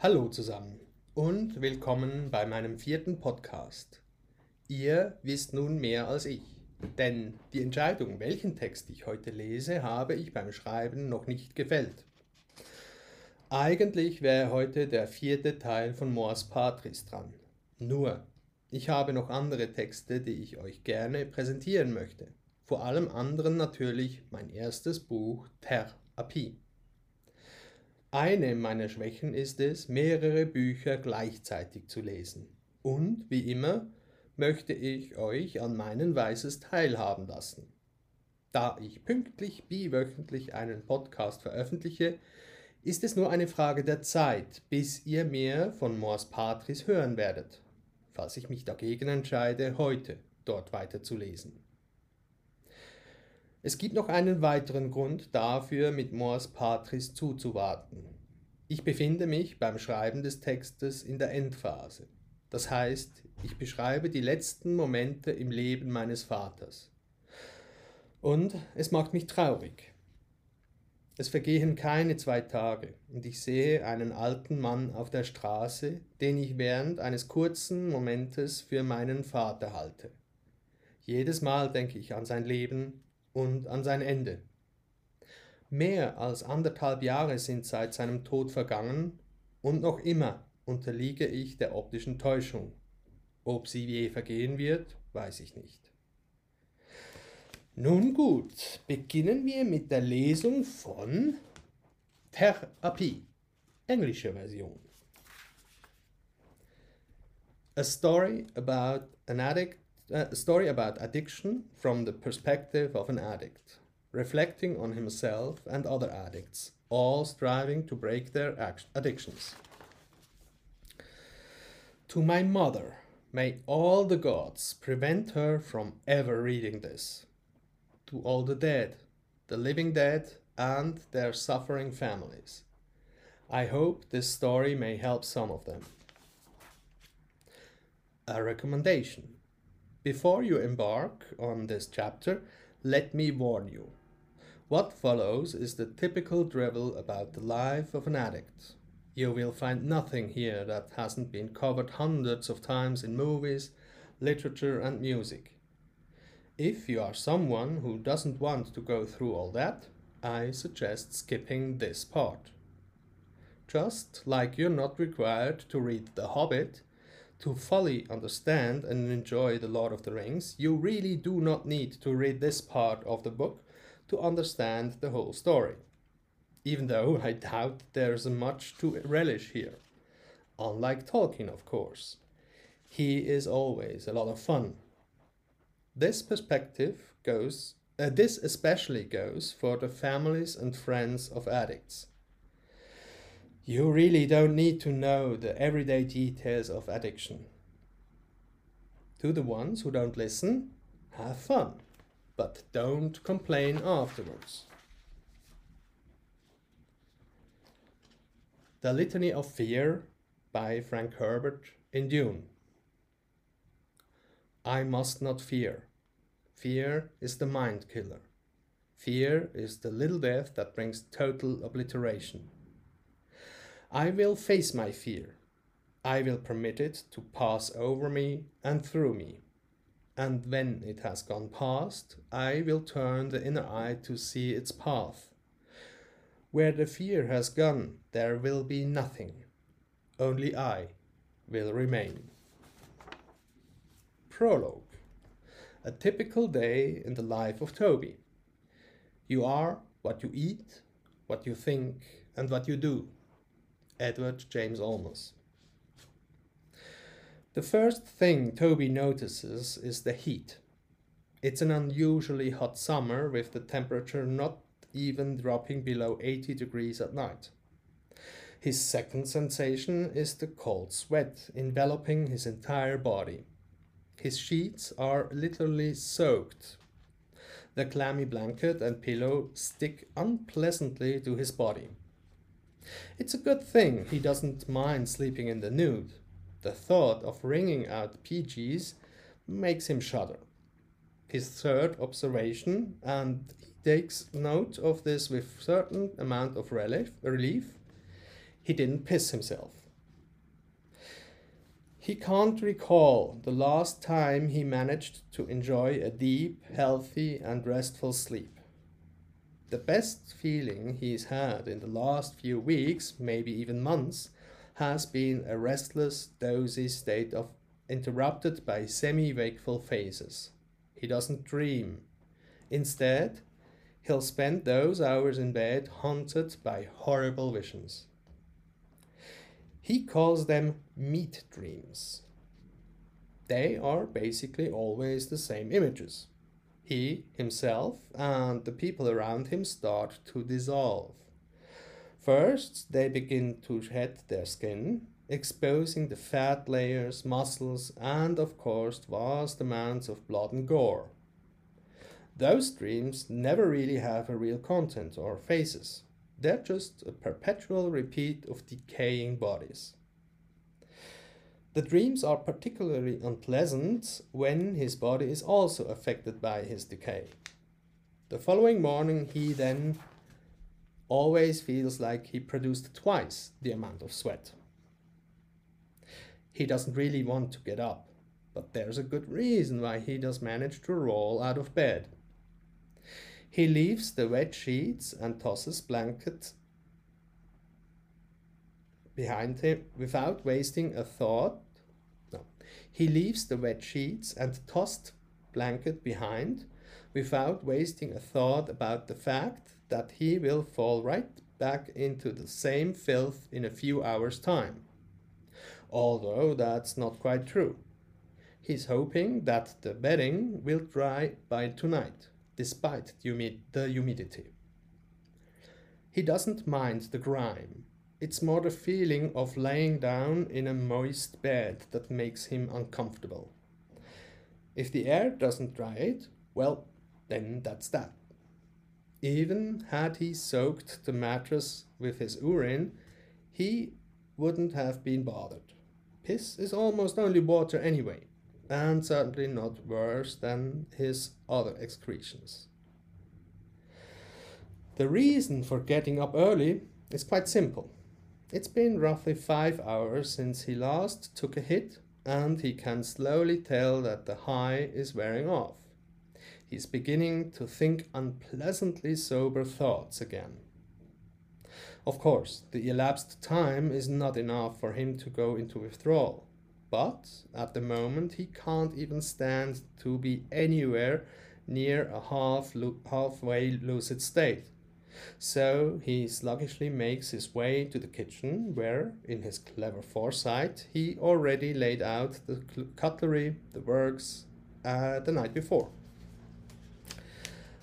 Hallo zusammen und willkommen bei meinem vierten Podcast. Ihr wisst nun mehr als ich, denn die Entscheidung, welchen Text ich heute lese, habe ich beim Schreiben noch nicht gefällt. Eigentlich wäre heute der vierte Teil von Mors Patris dran. Nur, ich habe noch andere Texte, die ich euch gerne präsentieren möchte. Vor allem anderen natürlich mein erstes Buch Therapie. Eine meiner Schwächen ist es, mehrere Bücher gleichzeitig zu lesen. Und wie immer möchte ich euch an meinen Weißes teilhaben lassen. Da ich pünktlich biwöchentlich einen Podcast veröffentliche, ist es nur eine Frage der Zeit, bis ihr mehr von Mors Patris hören werdet, falls ich mich dagegen entscheide, heute dort weiterzulesen. Es gibt noch einen weiteren Grund dafür, mit Mors Patris zuzuwarten. Ich befinde mich beim Schreiben des Textes in der Endphase. Das heißt, ich beschreibe die letzten Momente im Leben meines Vaters. Und es macht mich traurig. Es vergehen keine zwei Tage und ich sehe einen alten Mann auf der Straße, den ich während eines kurzen Momentes für meinen Vater halte. Jedes Mal denke ich an sein Leben und an sein Ende. Mehr als anderthalb Jahre sind seit seinem Tod vergangen und noch immer unterliege ich der optischen Täuschung. Ob sie je vergehen wird, weiß ich nicht. Nun gut, beginnen wir mit der Lesung von Therapie, englische Version. A story about an addict a story about addiction from the perspective of an addict, reflecting on himself and other addicts, all striving to break their addictions. To my mother, may all the gods prevent her from ever reading this. To all the dead, the living dead, and their suffering families. I hope this story may help some of them. A recommendation before you embark on this chapter, let me warn you. What follows is the typical drivel about the life of an addict. You will find nothing here that hasn't been covered hundreds of times in movies, literature, and music. If you are someone who doesn't want to go through all that, I suggest skipping this part. Just like you're not required to read The Hobbit, to fully understand and enjoy The Lord of the Rings, you really do not need to read this part of the book to understand the whole story. Even though I doubt there's much to relish here. Unlike Tolkien, of course. He is always a lot of fun. This perspective goes, uh, this especially goes for the families and friends of addicts. You really don't need to know the everyday details of addiction. To the ones who don't listen, have fun, but don't complain afterwards. The Litany of Fear by Frank Herbert in Dune. I must not fear. Fear is the mind killer. Fear is the little death that brings total obliteration. I will face my fear. I will permit it to pass over me and through me. And when it has gone past, I will turn the inner eye to see its path. Where the fear has gone, there will be nothing. Only I will remain. Prologue A typical day in the life of Toby. You are what you eat, what you think, and what you do. Edward James Olmos. The first thing Toby notices is the heat. It's an unusually hot summer with the temperature not even dropping below 80 degrees at night. His second sensation is the cold sweat enveloping his entire body. His sheets are literally soaked. The clammy blanket and pillow stick unpleasantly to his body. It's a good thing he doesn't mind sleeping in the nude. The thought of wringing out PGs makes him shudder. His third observation, and he takes note of this with certain amount of relief, relief he didn't piss himself. He can't recall the last time he managed to enjoy a deep, healthy, and restful sleep. The best feeling he's had in the last few weeks, maybe even months, has been a restless, dozy state of interrupted by semi-wakeful phases. He doesn't dream. Instead, he'll spend those hours in bed haunted by horrible visions. He calls them meat dreams. They are basically always the same images. He, himself, and the people around him start to dissolve. First, they begin to shed their skin, exposing the fat layers, muscles, and of course, vast amounts of blood and gore. Those dreams never really have a real content or faces. They're just a perpetual repeat of decaying bodies. The dreams are particularly unpleasant when his body is also affected by his decay. The following morning, he then always feels like he produced twice the amount of sweat. He doesn't really want to get up, but there's a good reason why he does manage to roll out of bed. He leaves the wet sheets and tosses blanket behind him without wasting a thought. No. He leaves the wet sheets and tossed blanket behind without wasting a thought about the fact that he will fall right back into the same filth in a few hours' time. Although that's not quite true. He's hoping that the bedding will dry by tonight despite the humidity. He doesn't mind the grime. It's more the feeling of laying down in a moist bed that makes him uncomfortable. If the air doesn't dry it, well, then that's that. Even had he soaked the mattress with his urine, he wouldn't have been bothered. Piss is almost only water anyway and certainly not worse than his other excretions. The reason for getting up early is quite simple. It's been roughly five hours since he last took a hit, and he can slowly tell that the high is wearing off. He's beginning to think unpleasantly sober thoughts again. Of course, the elapsed time is not enough for him to go into withdrawal but at the moment he can't even stand to be anywhere near a half halfway lucid state. So he sluggishly makes his way to the kitchen, where, in his clever foresight, he already laid out the cutlery, the works, uh, the night before.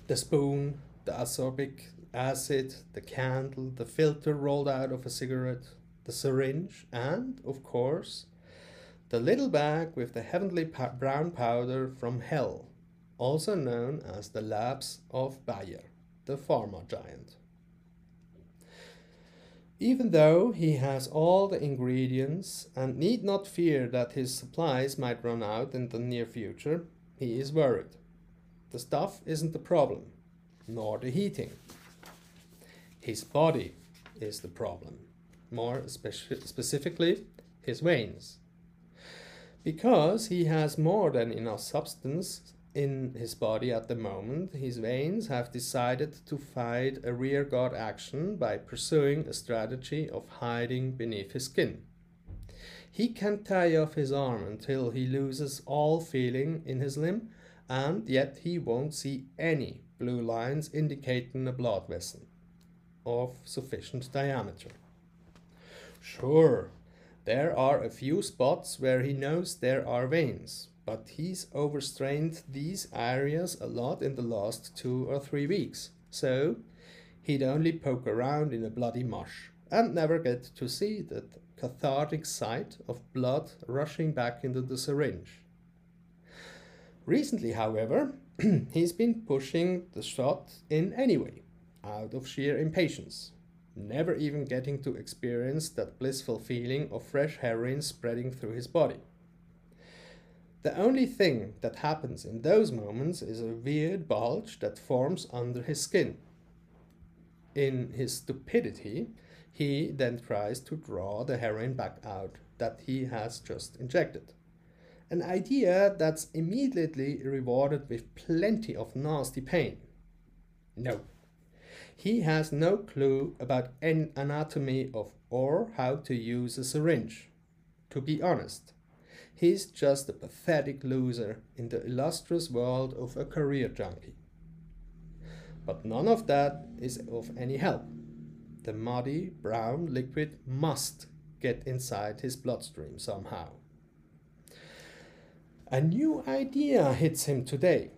The spoon, the ascorbic acid, the candle, the filter rolled out of a cigarette, the syringe, and, of course, the little bag with the heavenly brown powder from hell, also known as the labs of Bayer, the pharma giant. Even though he has all the ingredients and need not fear that his supplies might run out in the near future, he is worried. The stuff isn't the problem, nor the heating. His body is the problem, more speci specifically, his veins because he has more than enough substance in his body at the moment, his veins have decided to fight a rearguard action by pursuing a strategy of hiding beneath his skin. He can tie off his arm until he loses all feeling in his limb, and yet he won't see any blue lines indicating a blood vessel of sufficient diameter. Sure, there are a few spots where he knows there are veins, but he's overstrained these areas a lot in the last two or three weeks, so he'd only poke around in a bloody mush and never get to see the cathartic sight of blood rushing back into the syringe. Recently, however, he's been pushing the shot in anyway, out of sheer impatience never even getting to experience that blissful feeling of fresh heroin spreading through his body. The only thing that happens in those moments is a weird bulge that forms under his skin. In his stupidity, He then tries to draw the heroin back out that he has just injected. An idea that's immediately rewarded with plenty of nasty pain. No. He has no clue about an anatomy of or how to use a syringe. To be honest, he's just a pathetic loser in the illustrious world of a career junkie. But none of that is of any help. The muddy brown liquid must get inside his bloodstream somehow. A new idea hits him today.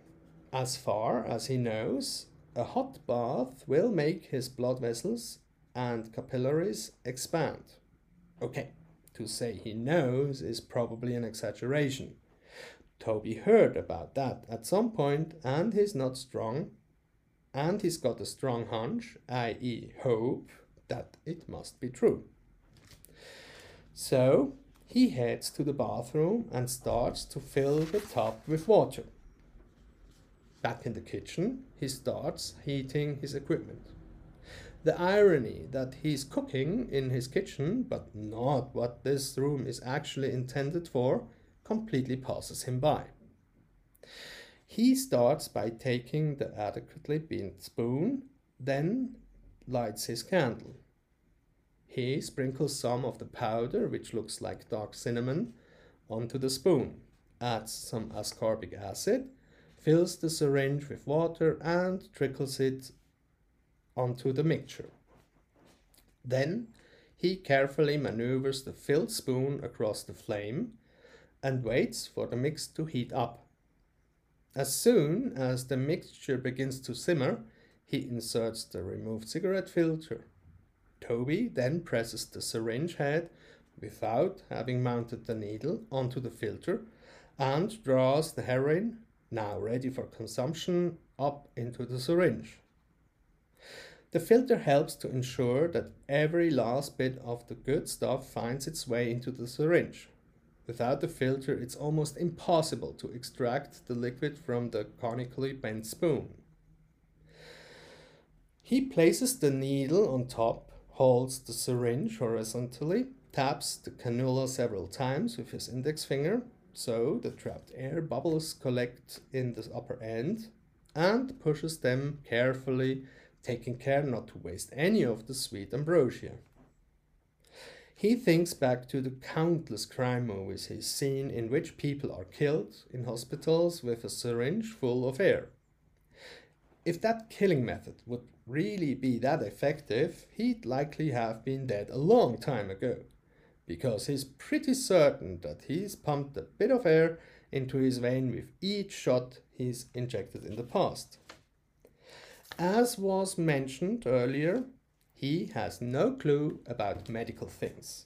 As far as he knows, a hot bath will make his blood vessels and capillaries expand. Okay, to say he knows is probably an exaggeration. Toby heard about that at some point and he's not strong. And he's got a strong hunch, i.e., hope, that it must be true. So he heads to the bathroom and starts to fill the tub with water. Back in the kitchen, he starts heating his equipment. The irony that he's cooking in his kitchen, but not what this room is actually intended for, completely passes him by. He starts by taking the adequately bent spoon, then lights his candle. He sprinkles some of the powder, which looks like dark cinnamon, onto the spoon, adds some ascorbic acid, fills the syringe with water and trickles it onto the mixture. Then he carefully maneuvers the filled spoon across the flame and waits for the mix to heat up. As soon as the mixture begins to simmer, he inserts the removed cigarette filter Toby then presses the syringe head without having mounted the needle onto the filter and draws the heroin, now ready for consumption, up into the syringe. The filter helps to ensure that every last bit of the good stuff finds its way into the syringe. Without the filter, it's almost impossible to extract the liquid from the conically bent spoon. He places the needle on top holds the syringe horizontally, taps the cannula several times with his index finger, so the trapped air bubbles collect in the upper end, and pushes them carefully, taking care not to waste any of the sweet ambrosia. He thinks back to the countless crime movies he's seen in which people are killed in hospitals with a syringe full of air. If that killing method would really be that effective, he'd likely have been dead a long time ago, because he's pretty certain that he's pumped a bit of air into his vein with each shot he's injected in the past. As was mentioned earlier, he has no clue about medical things.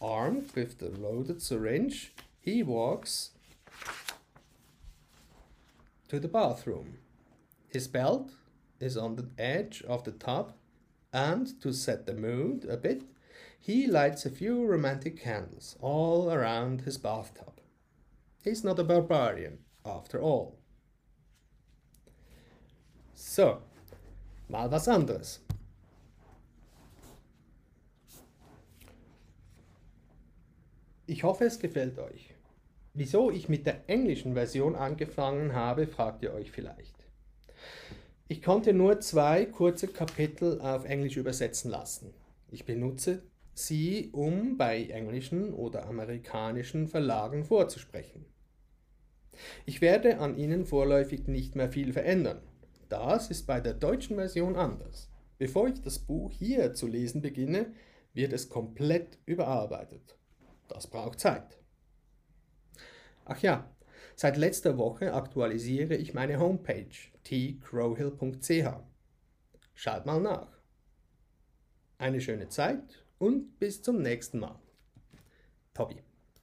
Armed with the loaded syringe, he walks to the bathroom. His belt is on the edge of the tub, and to set the mood a bit, he lights a few romantic candles all around his bathtub. He's not a barbarian, after all. So, mal was anderes. Ich hoffe, es gefällt euch. Wieso ich mit der englischen Version angefangen habe, fragt ihr euch vielleicht. Ich konnte nur zwei kurze Kapitel auf Englisch übersetzen lassen. Ich benutze sie, um bei englischen oder amerikanischen Verlagen vorzusprechen. Ich werde an ihnen vorläufig nicht mehr viel verändern. Das ist bei der deutschen Version anders. Bevor ich das Buch hier zu lesen beginne, wird es komplett überarbeitet. Das braucht Zeit. Ach ja, Seit letzter Woche aktualisiere ich meine Homepage tcrowhill.ch. Schaut mal nach. Eine schöne Zeit und bis zum nächsten Mal. Tobi.